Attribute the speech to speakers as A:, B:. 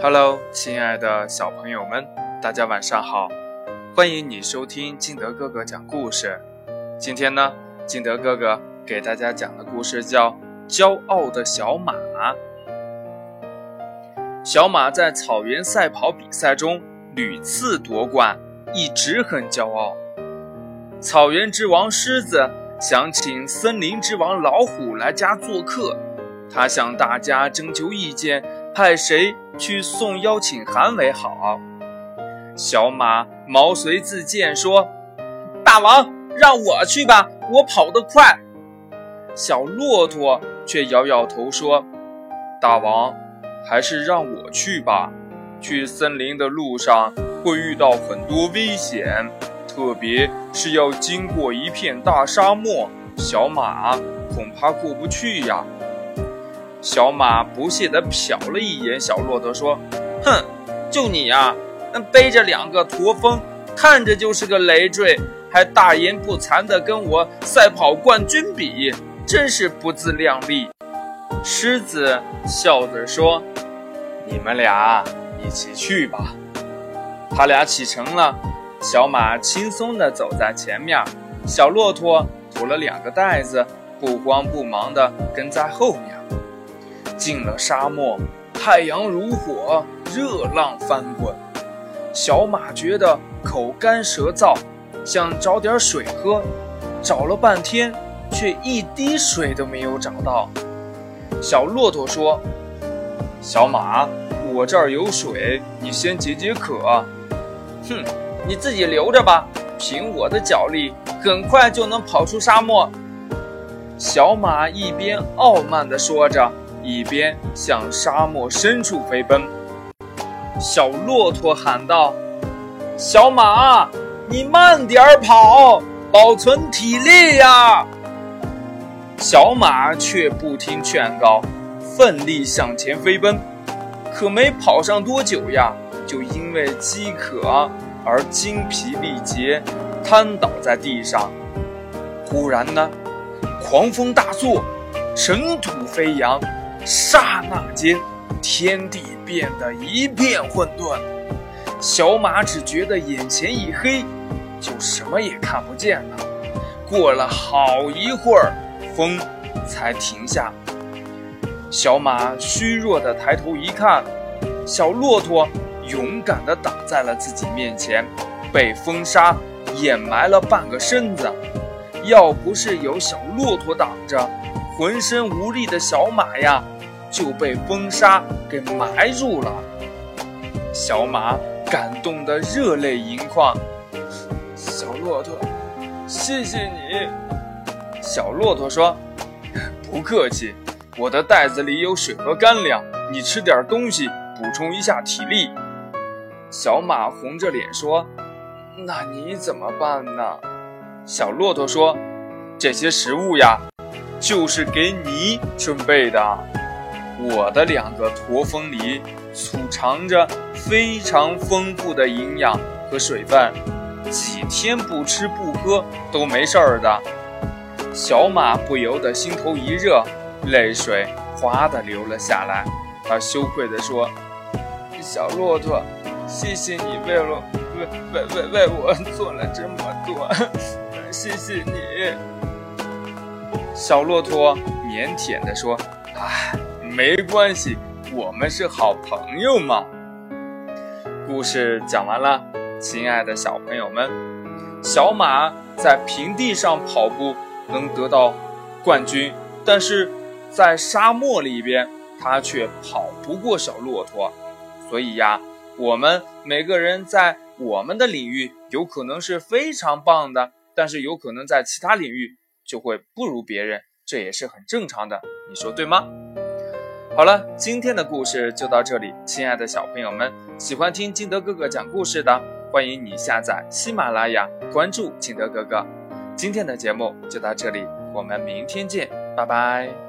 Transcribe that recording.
A: Hello，亲爱的小朋友们，大家晚上好！欢迎你收听金德哥哥讲故事。今天呢，金德哥哥给大家讲的故事叫《骄傲的小马》。小马在草原赛跑比赛中屡次夺冠，一直很骄傲。草原之王狮子想请森林之王老虎来家做客，他向大家征求意见。派谁去送邀请函为好？小马毛遂自荐说：“大王，让我去吧，我跑得快。”小骆驼却摇摇头说：“大王，还是让我去吧。去森林的路上会遇到很多危险，特别是要经过一片大沙漠，小马恐怕过不去呀。”小马不屑地瞟了一眼小骆驼，说：“哼，就你呀，背着两个驼峰，看着就是个累赘，还大言不惭地跟我赛跑冠军比，真是不自量力。”狮子笑着说：“你们俩一起去吧。”他俩启程了，小马轻松地走在前面，小骆驼驮了两个袋子，不慌不忙地跟在后面。进了沙漠，太阳如火，热浪翻滚。小马觉得口干舌燥，想找点水喝，找了半天，却一滴水都没有找到。小骆驼说：“小马，我这儿有水，你先解解渴。”“哼，你自己留着吧，凭我的脚力，很快就能跑出沙漠。”小马一边傲慢地说着。一边向沙漠深处飞奔，小骆驼喊道：“小马，你慢点跑，保存体力呀！”小马却不听劝告，奋力向前飞奔。可没跑上多久呀，就因为饥渴而精疲力竭，瘫倒在地上。忽然呢，狂风大作，尘土飞扬。刹那间，天地变得一片混沌，小马只觉得眼前一黑，就什么也看不见了。过了好一会儿，风才停下。小马虚弱地抬头一看，小骆驼勇敢地挡在了自己面前，被风沙掩埋了半个身子。要不是有小骆驼挡着，浑身无力的小马呀！就被风沙给埋住了，小马感动得热泪盈眶。小骆驼，谢谢你。小骆驼说：“不客气，我的袋子里有水和干粮，你吃点东西补充一下体力。”小马红着脸说：“那你怎么办呢？”小骆驼说：“这些食物呀，就是给你准备的。”我的两个驼峰里储藏着非常丰富的营养和水分，几天不吃不喝都没事儿的。小马不由得心头一热，泪水哗的流了下来。他羞愧地说：“小骆驼，谢谢你为了为为为为我做了这么多，谢谢你。”小骆驼腼腆地说：“唉。”没关系，我们是好朋友嘛。故事讲完了，亲爱的小朋友们，小马在平地上跑步能得到冠军，但是在沙漠里边，它却跑不过小骆驼。所以呀，我们每个人在我们的领域有可能是非常棒的，但是有可能在其他领域就会不如别人，这也是很正常的。你说对吗？好了，今天的故事就到这里。亲爱的小朋友们，喜欢听金德哥哥讲故事的，欢迎你下载喜马拉雅，关注金德哥哥。今天的节目就到这里，我们明天见，拜拜。